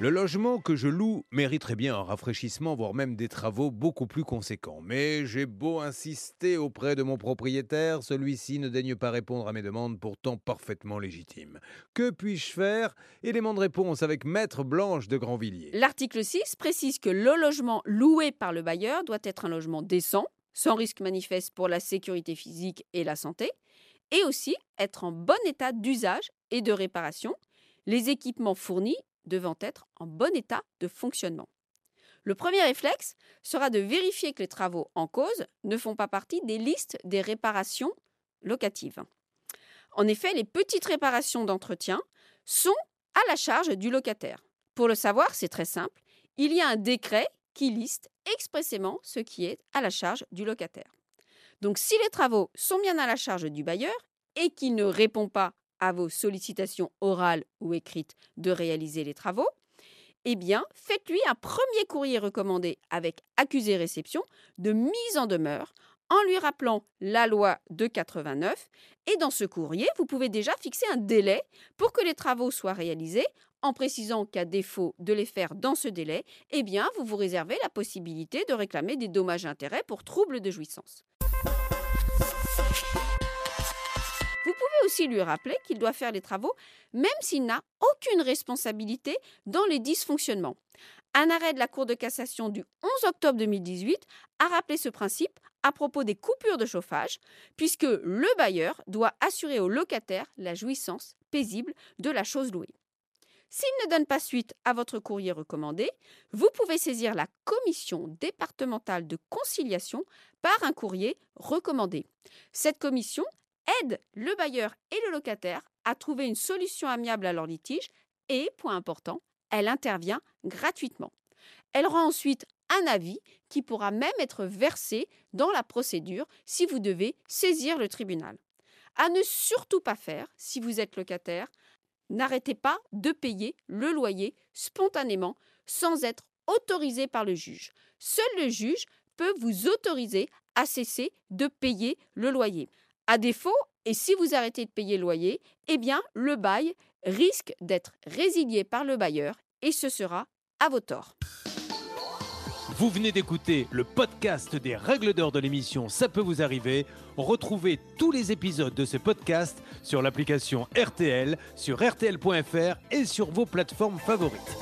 Le logement que je loue mériterait bien un rafraîchissement, voire même des travaux beaucoup plus conséquents. Mais j'ai beau insister auprès de mon propriétaire, celui-ci ne daigne pas répondre à mes demandes pourtant parfaitement légitimes. Que puis-je faire? Élément de réponse avec Maître Blanche de Grandvilliers. L'article 6 précise que le logement loué par le bailleur doit être un logement décent, sans risque manifeste pour la sécurité physique et la santé, et aussi être en bon état d'usage et de réparation, les équipements fournis devant être en bon état de fonctionnement. Le premier réflexe sera de vérifier que les travaux en cause ne font pas partie des listes des réparations locatives. En effet, les petites réparations d'entretien sont à la charge du locataire. Pour le savoir, c'est très simple. Il y a un décret qui liste expressément ce qui est à la charge du locataire. Donc si les travaux sont bien à la charge du bailleur et qu'il ne répond pas à vos sollicitations orales ou écrites de réaliser les travaux, eh bien, faites-lui un premier courrier recommandé avec accusé réception de mise en demeure en lui rappelant la loi de 89 et dans ce courrier, vous pouvez déjà fixer un délai pour que les travaux soient réalisés en précisant qu'à défaut de les faire dans ce délai, eh vous vous réservez la possibilité de réclamer des dommages intérêts pour troubles de jouissance. Aussi lui rappeler qu'il doit faire les travaux même s'il n'a aucune responsabilité dans les dysfonctionnements. Un arrêt de la Cour de cassation du 11 octobre 2018 a rappelé ce principe à propos des coupures de chauffage, puisque le bailleur doit assurer au locataire la jouissance paisible de la chose louée. S'il ne donne pas suite à votre courrier recommandé, vous pouvez saisir la commission départementale de conciliation par un courrier recommandé. Cette commission aide le bailleur et le locataire à trouver une solution amiable à leur litige et, point important, elle intervient gratuitement. Elle rend ensuite un avis qui pourra même être versé dans la procédure si vous devez saisir le tribunal. À ne surtout pas faire si vous êtes locataire, n'arrêtez pas de payer le loyer spontanément sans être autorisé par le juge. Seul le juge peut vous autoriser à cesser de payer le loyer. À défaut, et si vous arrêtez de payer le loyer, eh bien, le bail risque d'être résilié par le bailleur et ce sera à vos torts. Vous venez d'écouter le podcast des règles d'or de l'émission Ça peut vous arriver. Retrouvez tous les épisodes de ce podcast sur l'application RTL, sur rtl.fr et sur vos plateformes favorites.